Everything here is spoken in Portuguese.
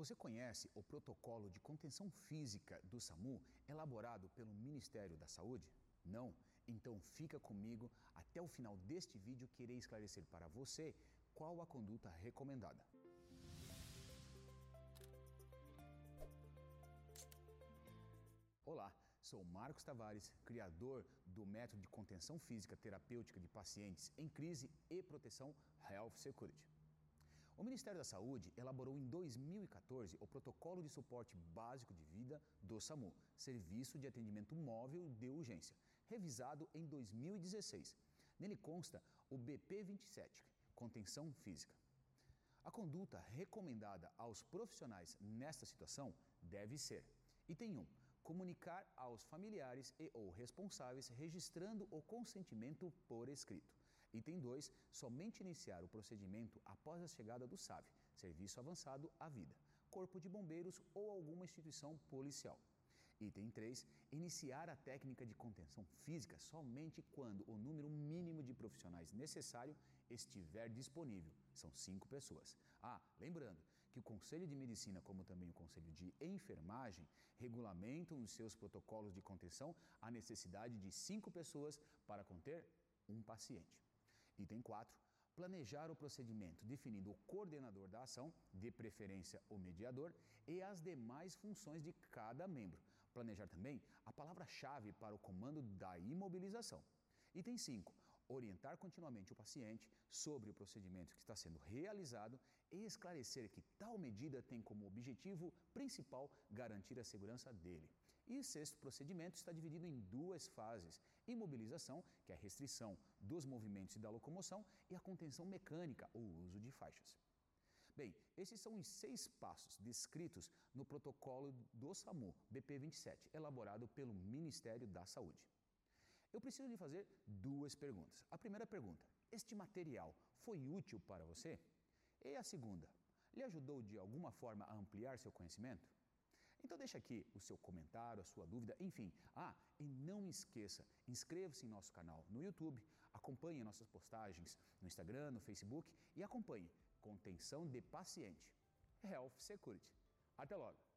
Você conhece o protocolo de contenção física do SAMU elaborado pelo Ministério da Saúde? Não? Então fica comigo até o final deste vídeo que irei esclarecer para você qual a conduta recomendada. Olá, sou Marcos Tavares, criador do método de contenção física terapêutica de pacientes em crise e proteção Health Security. O Ministério da Saúde elaborou em 2014 o Protocolo de Suporte Básico de Vida do SAMU, Serviço de Atendimento Móvel de Urgência, revisado em 2016. Nele consta o BP27, Contenção Física. A conduta recomendada aos profissionais nesta situação deve ser: item 1 comunicar aos familiares e ou responsáveis registrando o consentimento por escrito. Item 2, somente iniciar o procedimento após a chegada do SAV, Serviço Avançado à Vida, Corpo de Bombeiros ou alguma instituição policial. Item 3. Iniciar a técnica de contenção física somente quando o número mínimo de profissionais necessário estiver disponível. São cinco pessoas. Ah, lembrando que o Conselho de Medicina, como também o Conselho de Enfermagem, regulamentam os seus protocolos de contenção a necessidade de cinco pessoas para conter um paciente. Item 4 planejar o procedimento, definindo o coordenador da ação, de preferência o mediador, e as demais funções de cada membro. Planejar também a palavra-chave para o comando da imobilização. Item 5. Orientar continuamente o paciente sobre o procedimento que está sendo realizado e esclarecer que tal medida tem como objetivo principal garantir a segurança dele. E o sexto procedimento está dividido em duas fases: imobilização, que é a restrição dos movimentos e da locomoção, e a contenção mecânica, o uso de faixas. Bem, esses são os seis passos descritos no protocolo do SAMU BP27, elaborado pelo Ministério da Saúde. Eu preciso lhe fazer duas perguntas. A primeira pergunta: este material foi útil para você? E a segunda: lhe ajudou de alguma forma a ampliar seu conhecimento? Então deixa aqui o seu comentário, a sua dúvida, enfim. Ah, e não esqueça, inscreva-se em nosso canal no YouTube, acompanhe nossas postagens no Instagram, no Facebook e acompanhe Contenção de Paciente, Health Security. Até logo!